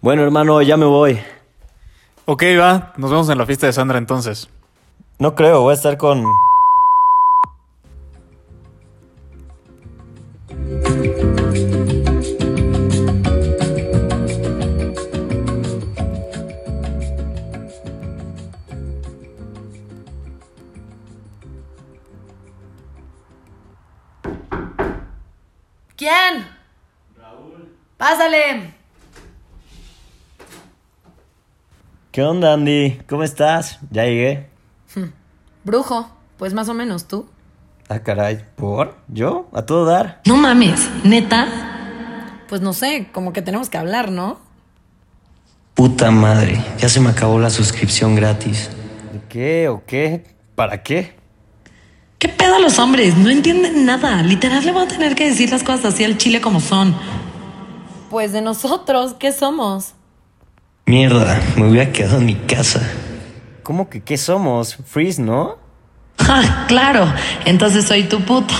Bueno, hermano, ya me voy. Ok, va. Nos vemos en la fiesta de Sandra entonces. No creo, voy a estar con... ¿Quién? Raúl. Pásale. ¿Qué onda, Andy? ¿Cómo estás? Ya llegué. Brujo, pues más o menos tú. Ah, caray. ¿Por? ¿Yo? ¿A todo dar? No mames, neta. Pues no sé, como que tenemos que hablar, ¿no? Puta madre, ya se me acabó la suscripción gratis. ¿De qué o qué? ¿Para qué? ¿Qué pedo los hombres? No entienden nada. Literal le voy a tener que decir las cosas así al chile como son. Pues de nosotros, ¿qué somos? Mierda, me hubiera quedado en mi casa. ¿Cómo que qué somos? Freeze, ¿no? Ja, claro. Entonces soy tu puta.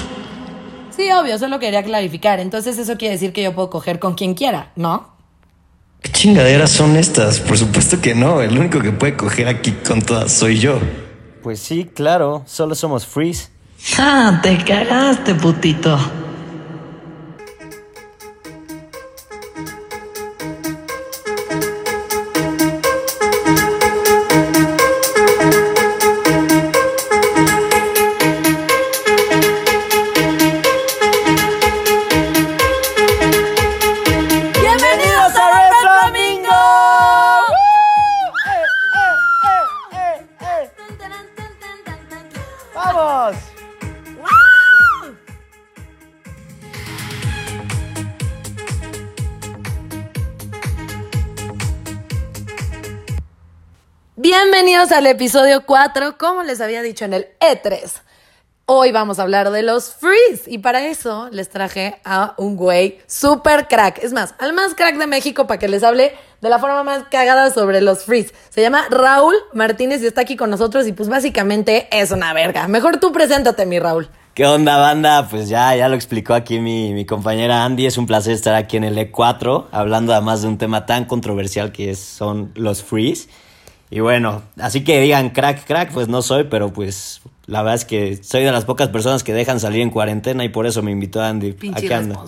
Sí, obvio, solo quería clarificar. Entonces eso quiere decir que yo puedo coger con quien quiera, ¿no? ¿Qué chingaderas son estas? Por supuesto que no. El único que puede coger aquí con todas soy yo. Pues sí, claro. Solo somos Freeze. Ja, te cagaste, putito. Episodio 4, como les había dicho en el E3. Hoy vamos a hablar de los Freeze y para eso les traje a un güey super crack. Es más, al más crack de México para que les hable de la forma más cagada sobre los Freeze. Se llama Raúl Martínez y está aquí con nosotros y pues básicamente es una verga. Mejor tú preséntate, mi Raúl. ¿Qué onda, banda? Pues ya, ya lo explicó aquí mi, compañera Andy. Es un placer estar aquí en el E4, hablando además de un tema tan controversial que son los freeze. Y bueno, así que digan crack, crack, pues no soy, pero pues la verdad es que soy de las pocas personas que dejan salir en cuarentena y por eso me invitó Andy. Pinche Aquí anda.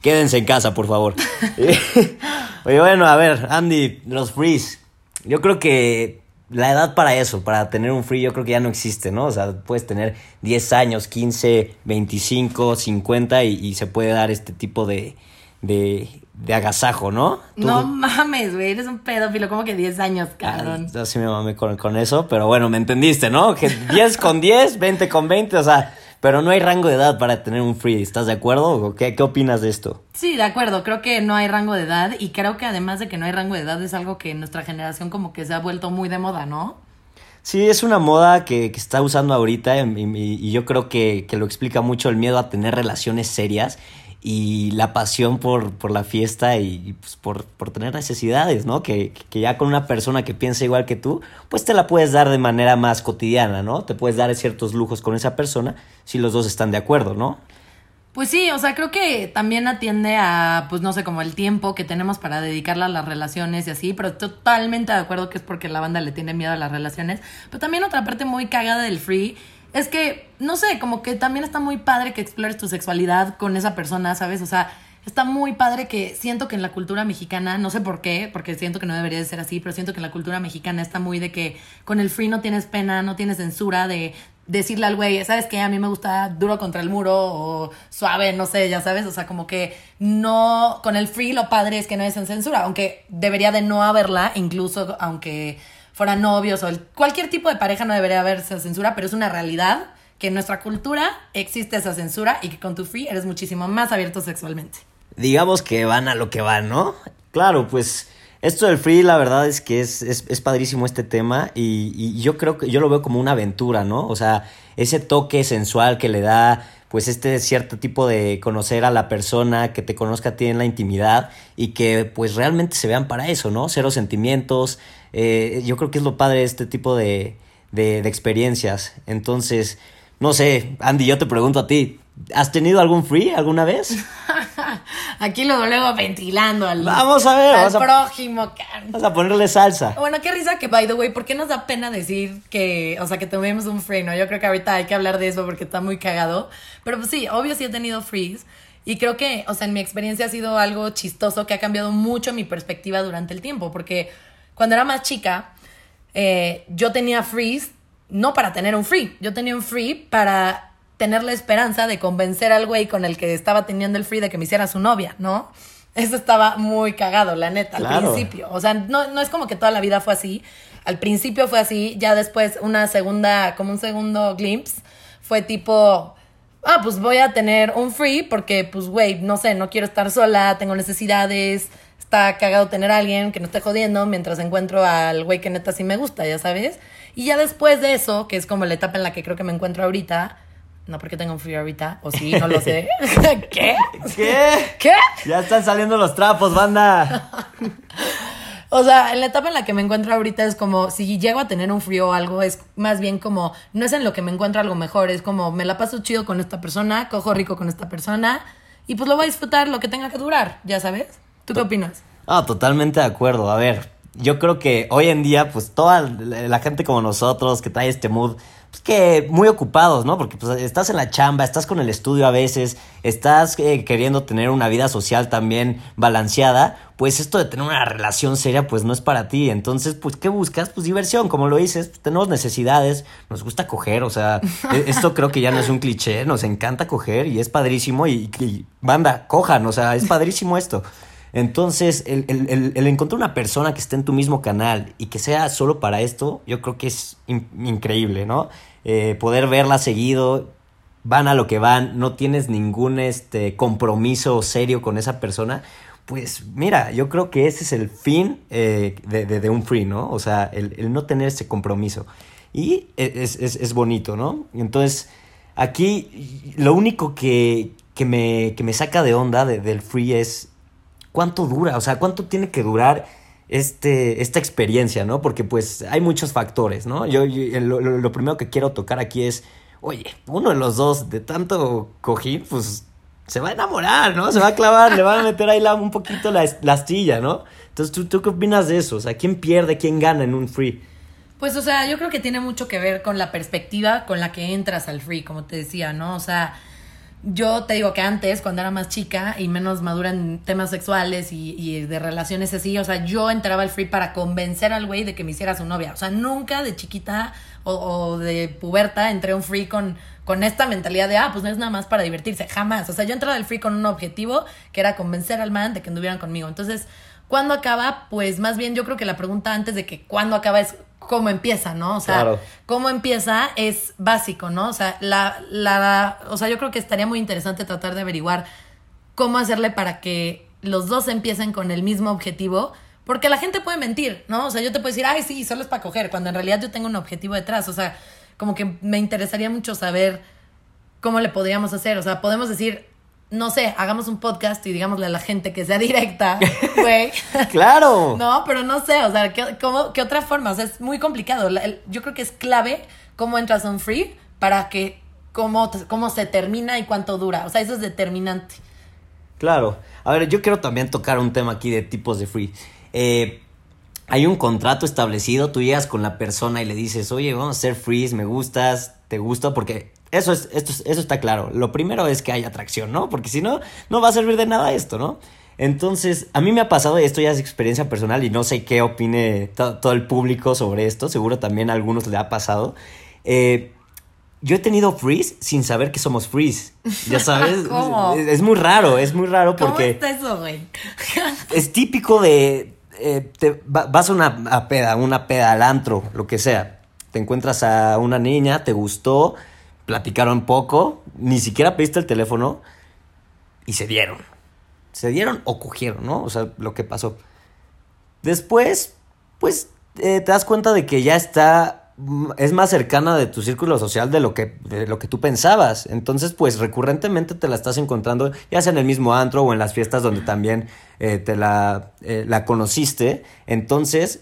Quédense en casa, por favor. Oye, bueno, a ver, Andy, los freeze. Yo creo que la edad para eso, para tener un free, yo creo que ya no existe, ¿no? O sea, puedes tener 10 años, 15, 25, 50 y, y se puede dar este tipo de, de, de agasajo, ¿no? Tú- No mames, güey, eres un pedófilo, como que 10 años, cabrón. Yo sí me mamé con, con eso, pero bueno, me entendiste, ¿no? Que 10 con 10, 20 con 20, o sea, pero no hay rango de edad para tener un free, ¿estás de acuerdo? ¿O qué, qué opinas de esto? Sí, de acuerdo, creo que no hay rango de edad y creo que además de que no hay rango de edad es algo que en nuestra generación como que se ha vuelto muy de moda, ¿no? Sí, es una moda que, que está usando ahorita y, y- y yo creo que, que lo explica mucho el miedo a tener relaciones serias y la pasión por, por la fiesta y, pues, por, por tener necesidades, ¿no? Que, que ya con una persona que piensa igual que tú, pues te la puedes dar de manera más cotidiana, ¿no? Te puedes dar ciertos lujos con esa persona si los dos están de acuerdo, ¿no? Pues sí, o sea, creo que también atiende a, pues no sé, como el tiempo que tenemos para dedicarla a las relaciones y así, pero totalmente de acuerdo que es porque la banda le tiene miedo a las relaciones. Pero también otra parte muy cagada del free es que, no sé, como que también está muy padre que explores tu sexualidad con esa persona, ¿sabes? O sea, está muy padre que siento que en la cultura mexicana, no sé por qué, porque siento que no debería de ser así, pero siento que en la cultura mexicana está muy de que con el free no tienes pena, no tienes censura de decirle al güey, ¿sabes qué? A mí me gusta duro contra el muro o suave, no sé, ya sabes, o sea, como que no, con el free lo padre es que no es en censura, aunque debería de no haberla, incluso aunque fueran novios o el- cualquier tipo de pareja no debería haber esa censura, pero es una realidad que en nuestra cultura existe esa censura y que con tu free eres muchísimo más abierto sexualmente. digamos que van a lo que van, ¿no? Claro, pues esto del free, la verdad es que es, es, es padrísimo este tema y, y yo creo que yo lo veo como una aventura, ¿no? O sea, ese toque sensual que le da pues este cierto tipo de conocer a la persona, que te conozca a ti en la intimidad y que pues realmente se vean para eso, ¿no? Cero sentimientos. eh, yo creo que es lo padre de este tipo de, de, de experiencias. Entonces, no sé, Andy, yo te pregunto a ti, ¿has tenido algún free alguna vez? Aquí luego, luego ventilando al, Vamos a ver, al vamos a- prójimo. can. Vamos a ponerle salsa. Bueno, qué risa que, by the way, ¿por qué nos da pena decir que, o sea, que tomemos un free, no? Yo creo que ahorita hay que hablar de eso porque está muy cagado. Pero pues sí, obvio sí he tenido frees. Y creo que, o sea, en mi experiencia ha sido algo chistoso que ha cambiado mucho mi perspectiva durante el tiempo. Porque cuando era más chica, eh, yo tenía frees no para tener un free. Yo tenía un free para tener la esperanza de convencer al güey con el que estaba teniendo el free de que me hiciera su novia, ¿no? Eso estaba muy cagado, la neta, al principio. O sea, no, no es como que toda la vida fue así. Al principio fue así, ya después una segunda, como un segundo glimpse, fue tipo, ah, pues voy a tener un free porque, pues, güey, no sé, no quiero estar sola, tengo necesidades, está cagado tener a alguien que no esté jodiendo mientras encuentro al güey que neta sí me gusta, ya sabes. Y ya después de eso, que es como la etapa en la que creo que me encuentro ahorita, no porque tengo un free ahorita, o sí, no lo sé. ¿Qué? ¿Qué? ¿Qué? Ya están saliendo los trapos, banda. O sea, en la etapa en la que me encuentro ahorita es como, si llego a tener un frío o algo, es más bien como, no es en lo que me encuentro algo mejor, es como, me la paso chido con esta persona, cojo rico con esta persona, y pues lo voy a disfrutar lo que tenga que durar, ya sabes. ¿Tú qué opinas? Ah, totalmente de acuerdo. A ver, yo creo que hoy en día, pues toda la gente como nosotros que trae este mood, pues que muy ocupados, ¿no? Porque pues estás en la chamba, estás con el estudio a veces, estás eh, queriendo tener una vida social también balanceada, pues esto de tener una relación seria, pues no es para ti. Entonces, pues, ¿qué buscas? Pues diversión, como lo dices, pues, tenemos necesidades, nos gusta coger, o sea, e- esto creo que ya no es un cliché, nos encanta coger y es padrísimo y, y banda, cojan, o sea, es padrísimo esto. Entonces, el, el- el- encontrar una persona que esté en tu mismo canal y que sea solo para esto, yo creo que es in- increíble, ¿no? Eh, poder verla seguido, van a lo que van, no tienes ningún este, compromiso serio con esa persona, pues mira, yo creo que ese es el fin eh, de, de- de un free, ¿no? O sea, el, el no tener ese compromiso. Y es, es- es bonito, ¿no? Entonces, aquí lo único que, que, me, que me saca de onda de- del free es cuánto dura, o sea, cuánto tiene que durar este, esta experiencia, ¿no? Porque pues hay muchos factores, ¿no? Yo, yo- lo, lo- primero que quiero tocar aquí es, oye, uno de los dos de tanto cojín, pues se va a enamorar, ¿no? Se va a clavar, le van a meter ahí un poquito la, la astilla, ¿no? Entonces, ¿tú, ¿tú qué opinas de eso? O sea, ¿quién pierde, quién gana en un free? Pues, o sea, yo creo que tiene mucho que ver con la perspectiva con la que entras al free, como te decía, ¿no? O sea, yo te digo que antes, cuando era más chica y menos madura en temas sexuales y, y de relaciones así, o sea, yo entraba al free para convencer al güey de que me hiciera su novia. O sea, nunca de chiquita o, o de puberta entré a un free con, con esta mentalidad de, ah, pues no es nada más para divertirse, jamás. O sea, yo entraba al free con un objetivo que era convencer al man de que anduvieran conmigo. Entonces, ¿cuándo acaba? Pues más bien yo creo que la pregunta antes de que cuándo acaba es cómo empieza, ¿no? O sea, Claro. cómo empieza es básico, ¿no? O sea, la, la, o sea, yo creo que estaría muy interesante tratar de averiguar cómo hacerle para que los dos empiecen con el mismo objetivo, porque la gente puede mentir, ¿no? O sea, yo te puedo decir, ay, sí, solo es para coger, cuando en realidad yo tengo un objetivo detrás, o sea, como que me interesaría mucho saber cómo le podríamos hacer, o sea, podemos decir, no sé, hagamos un podcast y digámosle a la gente que sea directa, güey. ¡Claro! No, pero no sé, o sea, ¿qué, cómo- qué otra forma? O sea, es muy complicado. La- el- yo creo que es clave cómo entras un free para que cómo, cómo se termina y cuánto dura. O sea, eso es determinante. Claro. A ver, yo quiero también tocar un tema aquí de tipos de free. Eh, hay un contrato establecido, tú llegas con la persona y le dices, oye, vamos a hacer freeze, me gustas, te gusto, porque eso, es, esto es- eso está claro. Lo primero es que hay atracción, ¿no? Porque si no, no va a servir de nada esto, ¿no? Entonces, a mí me ha pasado, y esto ya es experiencia personal y no sé qué opine to- todo el público sobre esto, seguro también a algunos le ha pasado. Eh, yo he tenido freeze sin saber que somos freeze. Ya sabes, ¿Cómo? Es, es muy raro, es muy raro porque ¿Cómo está eso, güey? es típico de eh, te va- vas a una a peda, una peda al antro, lo que sea. Te encuentras a una niña, te gustó, platicaron poco, ni siquiera pediste el teléfono y se dieron. Se dieron o cogieron, ¿no? O sea, lo que pasó. Después, pues eh, te das cuenta de que ya está mm, es más cercana de tu círculo social de lo que de lo que tú pensabas. Entonces, pues recurrentemente te la estás encontrando ya sea en el mismo antro o en las fiestas donde también eh, te la, eh, la conociste. Entonces,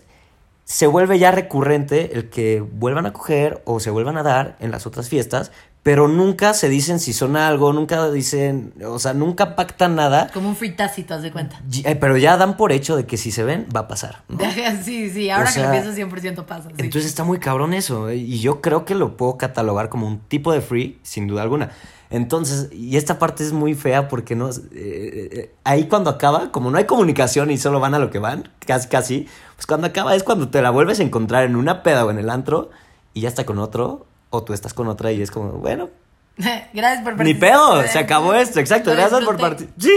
se vuelve ya recurrente el que vuelvan a coger o se vuelvan a dar en las otras fiestas, pero nunca se dicen si son algo, nunca dicen, o sea, nunca pactan nada, Como un free tácito, haz de cuenta. eh, pero ya dan por hecho de que si se ven, va a pasar. ¿no? Sí, sí, ahora O sea, que lo pienso 100% pasa. sí. Entonces está muy cabrón eso, ¿eh? y yo creo que lo puedo catalogar como un tipo de free, sin duda alguna. Entonces, y esta parte es muy fea porque no, eh, eh, ahí cuando acaba, como no hay comunicación y solo van a lo que van, casi casi, pues cuando acaba es cuando te la vuelves a encontrar en una peda o en el antro y ya está con otro, o tú estás con otra y es como, bueno, Gracias por ni participar. pedo, se acabó esto, exacto, Lo gracias por participar. Sí,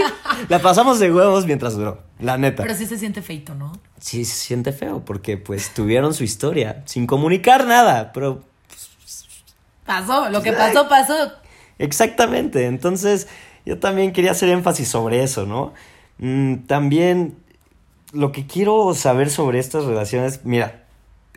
la pasamos de huevos mientras duró, la neta. Pero sí se siente feito, ¿no? Sí, se siente feo porque pues tuvieron su historia sin comunicar nada, pero Pasó, lo que pasó, pasó. Exactamente, entonces yo también quería hacer énfasis sobre eso, ¿no? Mm, también lo que quiero saber sobre estas relaciones, mira,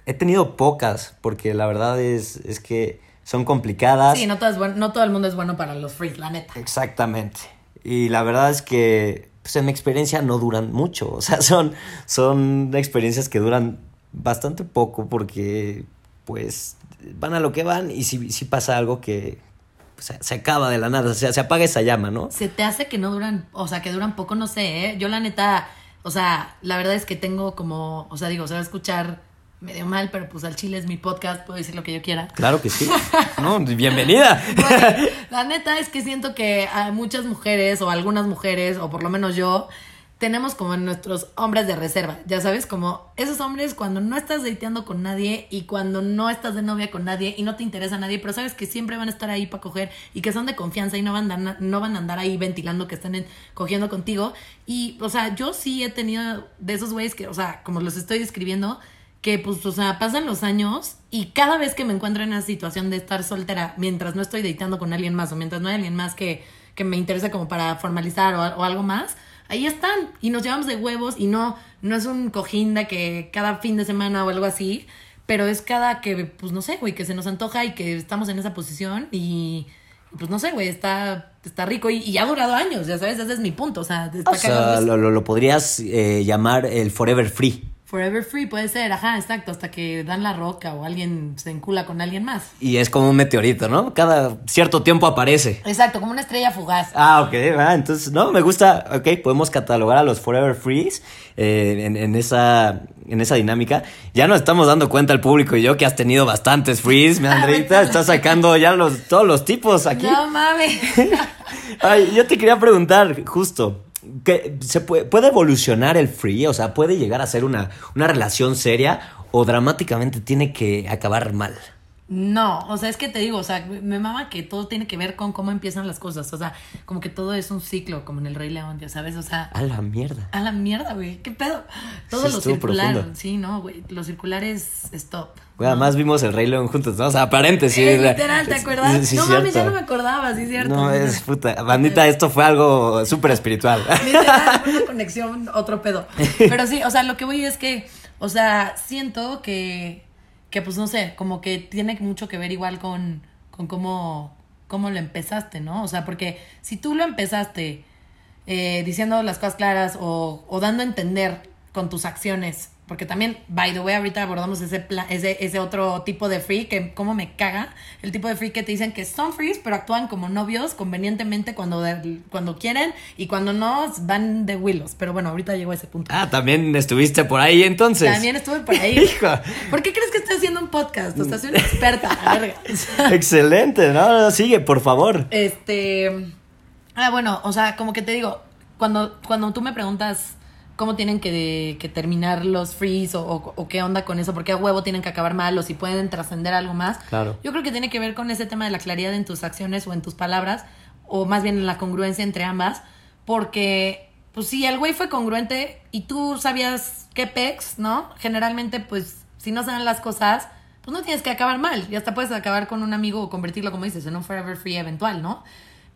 he tenido pocas, porque la verdad es, es que son complicadas. Sí, no todo, es bueno, no todo el mundo es bueno para los freaks, la neta. Exactamente. Y la verdad es que pues, en mi experiencia no duran mucho, o sea, son, son experiencias que duran bastante poco porque pues van a lo que van y si, si pasa algo que se, se acaba de la nada, o sea, se apaga esa llama, ¿no? Se te hace que no duran, o sea, que duran poco, no sé, ¿eh? Yo la neta, o sea, la verdad es que tengo como, o sea, digo, se va a escuchar medio mal, pero pues al chile es mi podcast, puedo decir lo que yo quiera. Claro que sí. No, bienvenida. La neta es que siento que a muchas mujeres o algunas mujeres, o por lo menos yo, tenemos como nuestros hombres de reserva, ya sabes, como esos hombres cuando no estás dateando con nadie y cuando no estás de novia con nadie y no te interesa nadie, pero sabes que siempre van a estar ahí para coger y que son de confianza y no van a, no van a andar ahí ventilando que están en- cogiendo contigo. Y, o sea, yo sí he tenido de esos güeyes que, o sea, como los estoy describiendo, que pues, o sea, pasan los años y cada vez que me encuentro en una situación de estar soltera, mientras no estoy dateando con alguien más o mientras no hay alguien más que, que me interese como para formalizar o algo más, ahí están y nos llevamos de huevos y no, no es un cojín de que cada fin de semana o algo así, pero es cada que, pues no sé, güey, que se nos antoja y que estamos en esa posición y pues no sé, güey, está, está rico y, y ha durado años, ya sabes, ese es mi punto, o sea, está O sea, lo, lo- lo podrías eh, llamar el forever free. Forever free puede ser, ajá, exacto, hasta que dan la roca o alguien se encula con alguien más. Y es como un meteorito, ¿no? Cada cierto tiempo aparece. Exacto, como una estrella fugaz. Ah, ok, ah, entonces, no, me gusta, ok, podemos catalogar a los Forever Freeze eh, en, en esa, en esa dinámica. Ya nos estamos dando cuenta el público y yo que has tenido bastantes Freeze, mi Andreita, estás sacando ya los, todos los tipos aquí. No mames. Ay, yo te quería preguntar, justo, ¿qué, ¿se puede, puede evolucionar el free? O sea, ¿puede llegar a ser una, una relación seria o dramáticamente tiene que acabar mal? No, o sea, es que te digo, o sea, me mama que todo tiene que ver con cómo empiezan las cosas. O sea, como que todo es un ciclo, como en el Rey León, ya sabes, o sea. A la mierda. A la mierda, güey. ¿Qué pedo? Todo Sí, lo circular. profundo. Sí, no, güey. Lo circular es stop. Güey, además vimos el Rey León juntos, ¿no? O sea, paréntesis. Eh, literal, ¿te acuerdas? Sí, no mames, ya no me acordaba, sí, cierto. No, es puta. Bandita, esto fue algo súper espiritual. Literal, una conexión, otro pedo. Pero sí, o sea, lo que voy es que, o sea, siento que, que pues no sé, como que tiene mucho que ver igual con, con cómo, cómo lo empezaste, ¿no? O sea, porque si tú lo empezaste eh, diciendo las cosas claras o, o dando a entender con tus acciones, porque también, by the way, ahorita abordamos ese, pla- ese, ese otro tipo de free que como me caga, el tipo de free que te dicen que son frees, pero actúan como novios convenientemente cuando, de- cuando quieren y cuando no van de willos. Pero bueno, ahorita llegó a ese punto. Ah, también estuviste por ahí entonces. También estuve por ahí. Hijo. ¿Por qué crees que estoy haciendo un podcast? O sea, soy una experta. Excelente, no, no, sigue, por favor. Este. Ah, bueno, o sea, como que te digo, cuando, cuando tú me preguntas cómo tienen que, que terminar los frees o, o- o qué onda con eso, porque a huevo tienen que acabar mal o si pueden trascender algo más. Claro. Yo creo que tiene que ver con ese tema de la claridad en tus acciones o en tus palabras, o más bien en la congruencia entre ambas, porque, pues si el güey fue congruente y tú sabías qué pex, ¿no? Generalmente, pues, si no se dan las cosas, pues no tienes que acabar mal, y hasta puedes acabar con un amigo o convertirlo, como dices, en un forever free eventual, ¿no?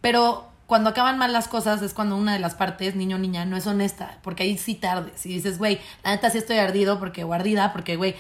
Pero cuando acaban mal las cosas es cuando una de las partes, niño o niña, no es honesta, porque ahí sí tardes y dices, güey, la neta sí estoy ardido porque, o ardida, porque, güey,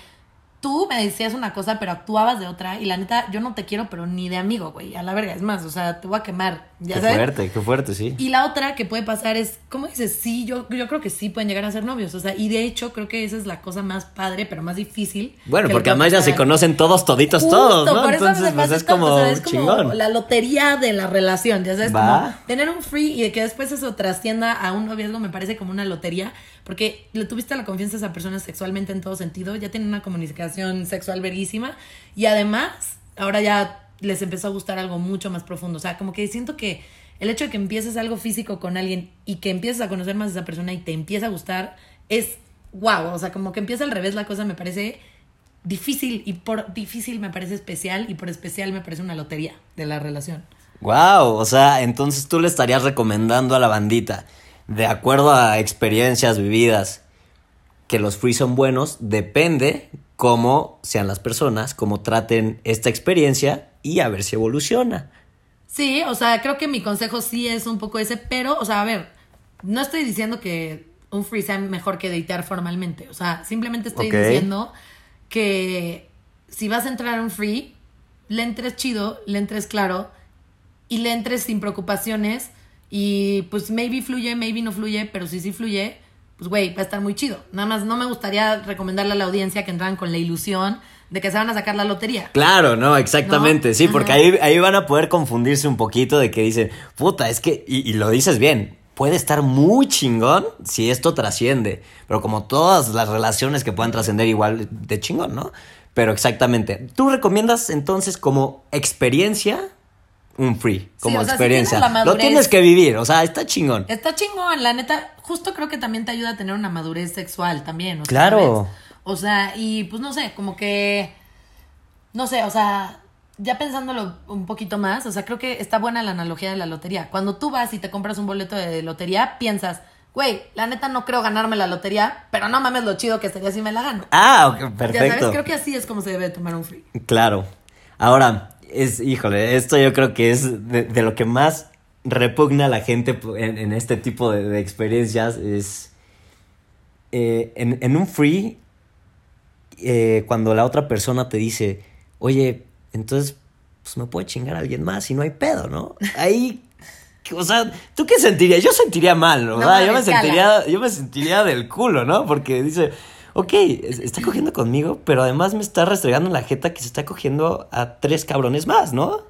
tú me decías una cosa, pero actuabas de otra. Y la neta, yo no te quiero, pero ni de amigo, güey. A la verga. Es más, o sea, te voy a quemar ¿Ya qué sabes? fuerte, qué fuerte, sí. Y la otra que puede pasar es, ¿cómo dices? Sí, yo, yo creo que sí pueden llegar a ser novios. O sea, y de hecho creo que esa es la cosa más padre, pero más difícil. Bueno, porque además ya se conocen todos, toditos, Justo, todos, ¿no? por eso Entonces, pues es como o sea, es como chingón. la lotería de la relación, ya sabes, Va. como tener un free y de que después eso trascienda a un noviazgo me parece como una lotería, porque le tuviste la confianza a esa persona sexualmente en todo sentido, ya tienen una comunicación sexual verguísima y además ahora ya les empezó a gustar algo mucho más profundo, o sea, como que siento que el hecho de que empieces algo físico con alguien y que empieces a conocer más a esa persona y te empieza a gustar es wow, o sea, como que empieza al revés la cosa me parece difícil y por difícil me parece especial y por especial me parece una lotería de la relación. Wow, o sea, entonces tú le estarías recomendando a la bandita, de acuerdo a experiencias vividas, que los free son buenos, depende cómo sean las personas, cómo traten esta experiencia y a ver si evoluciona. Sí, o sea, creo que mi consejo sí es un poco ese, pero, o sea, a ver, no estoy diciendo que un free sea mejor que datear formalmente, o sea, simplemente estoy diciendo que si vas a entrar a un free, le entres chido, le entres claro y le entres sin preocupaciones y pues maybe fluye, maybe no fluye, pero si sí fluye, pues güey, va a estar muy chido. Nada más no me gustaría recomendarle a la audiencia que entraran con la ilusión de que se van a sacar la lotería. Claro, no, exactamente, ¿No? sí, porque ahí, ahí van a poder confundirse un poquito de que dicen, puta, es que, y, y lo dices bien, puede estar muy chingón si esto trasciende, pero como todas las relaciones que puedan trascender igual de chingón, ¿no? Pero exactamente, ¿tú recomiendas entonces como experiencia un free, como o sea, si experiencia? tienes Lo tienes que vivir, o sea, está chingón. Está chingón, la neta. Justo creo que también te ayuda a tener una madurez sexual también. O sea, Claro. O sea, y pues no sé, como que. No sé, o sea, ya pensándolo un poquito más, o sea, creo que está buena la analogía de la lotería. Cuando tú vas y te compras un boleto de lotería, piensas, güey, la neta no creo ganarme la lotería, pero no mames lo chido que sería si me la gano. Ah, ok, Ya sabes, perfecto. creo que así es como se debe tomar un free. Claro. Ahora, es, híjole, esto yo creo que es de, de lo que más repugna a la gente en, en este tipo de, de experiencias. Es eh, en, en un free, eh, cuando la otra persona te dice, oye, entonces, pues me puede chingar a alguien más y no hay pedo, ¿no? Ahí. O sea, ¿tú qué sentirías? Yo sentiría mal, ¿no? No, yo me sentiría, yo me sentiría del culo, ¿no? Porque dice, ok, es- está cogiendo conmigo, pero además me está restregando en la jeta que se está cogiendo a tres cabrones más, ¿no?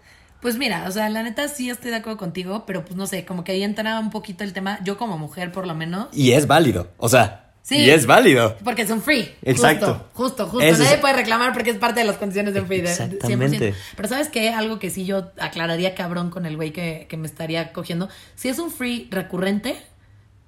Pues mira, o sea, la neta sí estoy de acuerdo contigo, pero pues no sé, como que ahí entra un poquito el tema, yo como mujer por lo menos. Y es válido, o sea, Sí. y es válido. Porque es un free. Exacto. Justo, justo, justo. Nadie es- puede reclamar porque es parte de las condiciones de un free. de- de Exactamente. 100%. Pero ¿sabes qué? Algo que sí yo aclararía cabrón con el güey que, que me estaría cogiendo. Si es un free recurrente,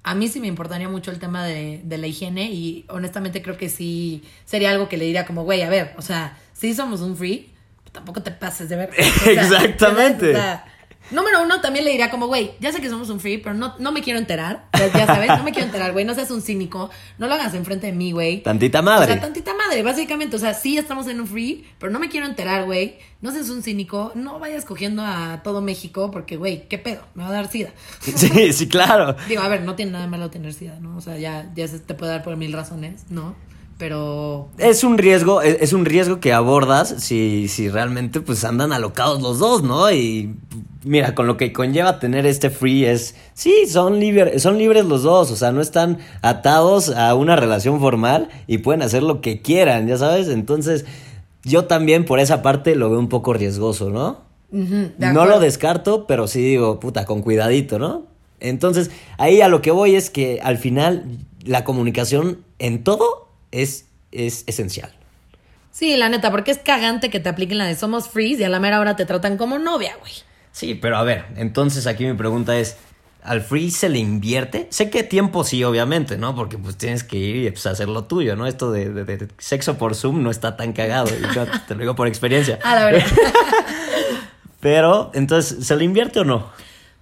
a mí sí me importaría mucho el tema de, de la higiene y honestamente creo que sí sería algo que le diría como, güey, a ver, o sea, si somos un free, tampoco te pases de ver. O sea, Exactamente. o sea, Número uno, también le diría como, güey, ya sé que somos un free, pero no, no me quiero enterar. Ya, ya sabes, no me quiero enterar, güey. No seas un cínico. No lo hagas enfrente de mí, güey. Tantita O madre. sea, tantita madre, básicamente. O sea, sí estamos en un free, pero no me quiero enterar, güey. No seas un cínico. No vayas cogiendo a todo México porque, güey, ¿qué pedo? Me va a dar sida. Sí, sí, claro. Digo, a ver, no tiene nada malo tener sida, ¿no? O sea, ya, ya se te puede dar por mil razones, ¿no? Pero... Es un riesgo, es, es un riesgo que abordas si, si realmente pues andan alocados los dos, ¿no? Y mira, con lo que conlleva tener este free es, sí, son, liber- son libres los dos, o sea, no están atados a una relación formal y pueden hacer lo que quieran, ya sabes. Entonces, yo también por esa parte lo veo un poco riesgoso, ¿no? No lo descarto, pero sí digo, puta, con cuidadito, ¿no? Entonces, ahí a lo que voy es que al final la comunicación en todo es, es esencial. Sí, la neta, porque es cagante que te apliquen la de somos frees y a la mera hora te tratan como novia, güey. Sí, pero a ver, entonces aquí mi pregunta es, ¿al free se le invierte? Sé que tiempo sí, obviamente, ¿no? Porque pues tienes que ir y pues, hacer lo tuyo, ¿no? Esto de, de- de sexo por Zoom no está tan cagado, y yo te lo digo por experiencia. A la verdad. Pero, entonces, ¿se le invierte o no?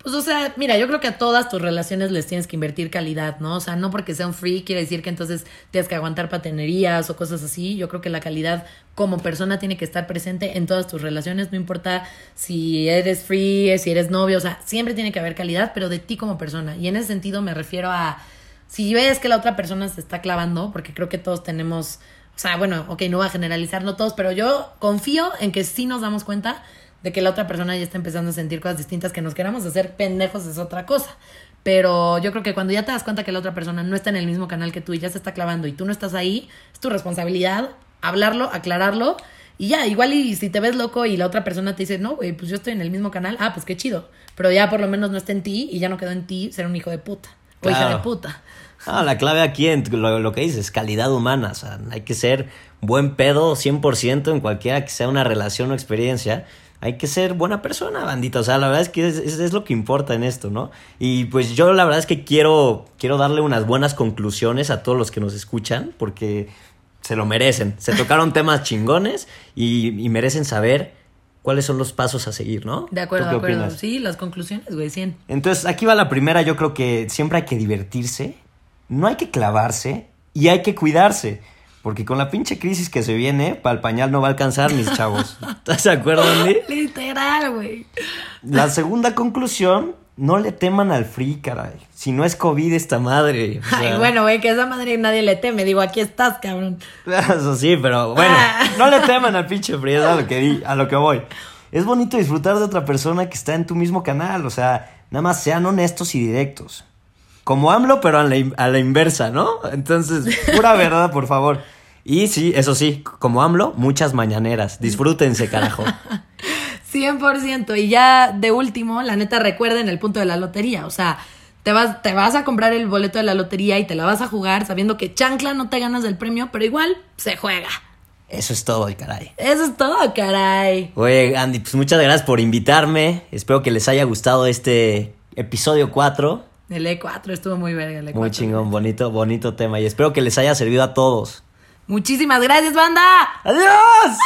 Pues, o sea, mira, yo creo que a todas tus relaciones les tienes que invertir calidad, ¿no? O sea, no porque sea un free quiere decir que entonces tienes que aguantar patenerías o cosas así. Yo creo que la calidad como persona tiene que estar presente en todas tus relaciones, no importa si eres free, si eres novio, o sea, siempre tiene que haber calidad, pero de ti como persona. Y en ese sentido me refiero a si ves que la otra persona se está clavando, porque creo que todos tenemos, o sea, bueno, ok, no voy a generalizar, no todos, pero yo confío en que sí nos damos cuenta de que la otra persona ya está empezando a sentir cosas distintas, que nos queramos hacer pendejos es otra cosa. Pero yo creo que cuando ya te das cuenta que la otra persona no está en el mismo canal que tú y ya se está clavando y tú no estás ahí, es tu responsabilidad hablarlo, aclararlo y ya, igual y si te ves loco y la otra persona te dice, no, güey, pues yo estoy en el mismo canal, ah, pues qué chido. Pero ya por lo menos no está en ti y ya no quedó en ti ser un hijo de puta o hija de puta. Ah, la clave aquí en lo, lo que dices, calidad humana. O sea, hay que ser buen pedo 100% en cualquiera que sea una relación o experiencia. Hay que ser buena persona, bandita. O sea, la verdad es que es, es- es lo que importa en esto, ¿no? Y pues yo la verdad es que quiero, quiero darle unas buenas conclusiones a todos los que nos escuchan, porque se lo merecen. Se tocaron temas chingones y, y merecen saber cuáles son los pasos a seguir, ¿no? De acuerdo, ¿Tú de acuerdo. opinas? Sí, las conclusiones, güey, 100. Entonces, aquí va la primera. Yo creo que siempre hay que divertirse, no hay que clavarse y hay que cuidarse. Porque con la pinche crisis que se viene, para el pañal no va a alcanzar, mis chavos. ¿Estás de acuerdo, Andy? Literal, güey. La segunda conclusión, no le teman al free, caray. Si no es COVID esta madre. o Ay, bueno, güey, que esa madre nadie le teme. Digo, aquí estás, cabrón. Eso sí, pero bueno, Ah. no le teman al pinche free, es a lo que di, a lo que voy. Es bonito disfrutar de otra persona que está en tu mismo canal, o sea, nada más sean honestos y directos. Como AMLO, pero a la, in- a la inversa, ¿no? Entonces, pura verdad, por favor. Y sí, eso sí, como AMLO, muchas mañaneras. Disfrútense, carajo. 100%. Y ya de último, la neta, recuerden el punto de la lotería. O sea, te vas, te vas a comprar el boleto de la lotería y te la vas a jugar sabiendo que chancla no te ganas del premio, pero igual se juega. Eso es todo, caray. Eso es todo, caray. Oye, Andy, pues muchas gracias por invitarme. Espero que les haya gustado este episodio 4. El E4 estuvo muy verga. El E4. Muy chingón, bonito, bonito tema. Y espero que les haya servido a todos. Muchísimas gracias, banda. ¡Adiós!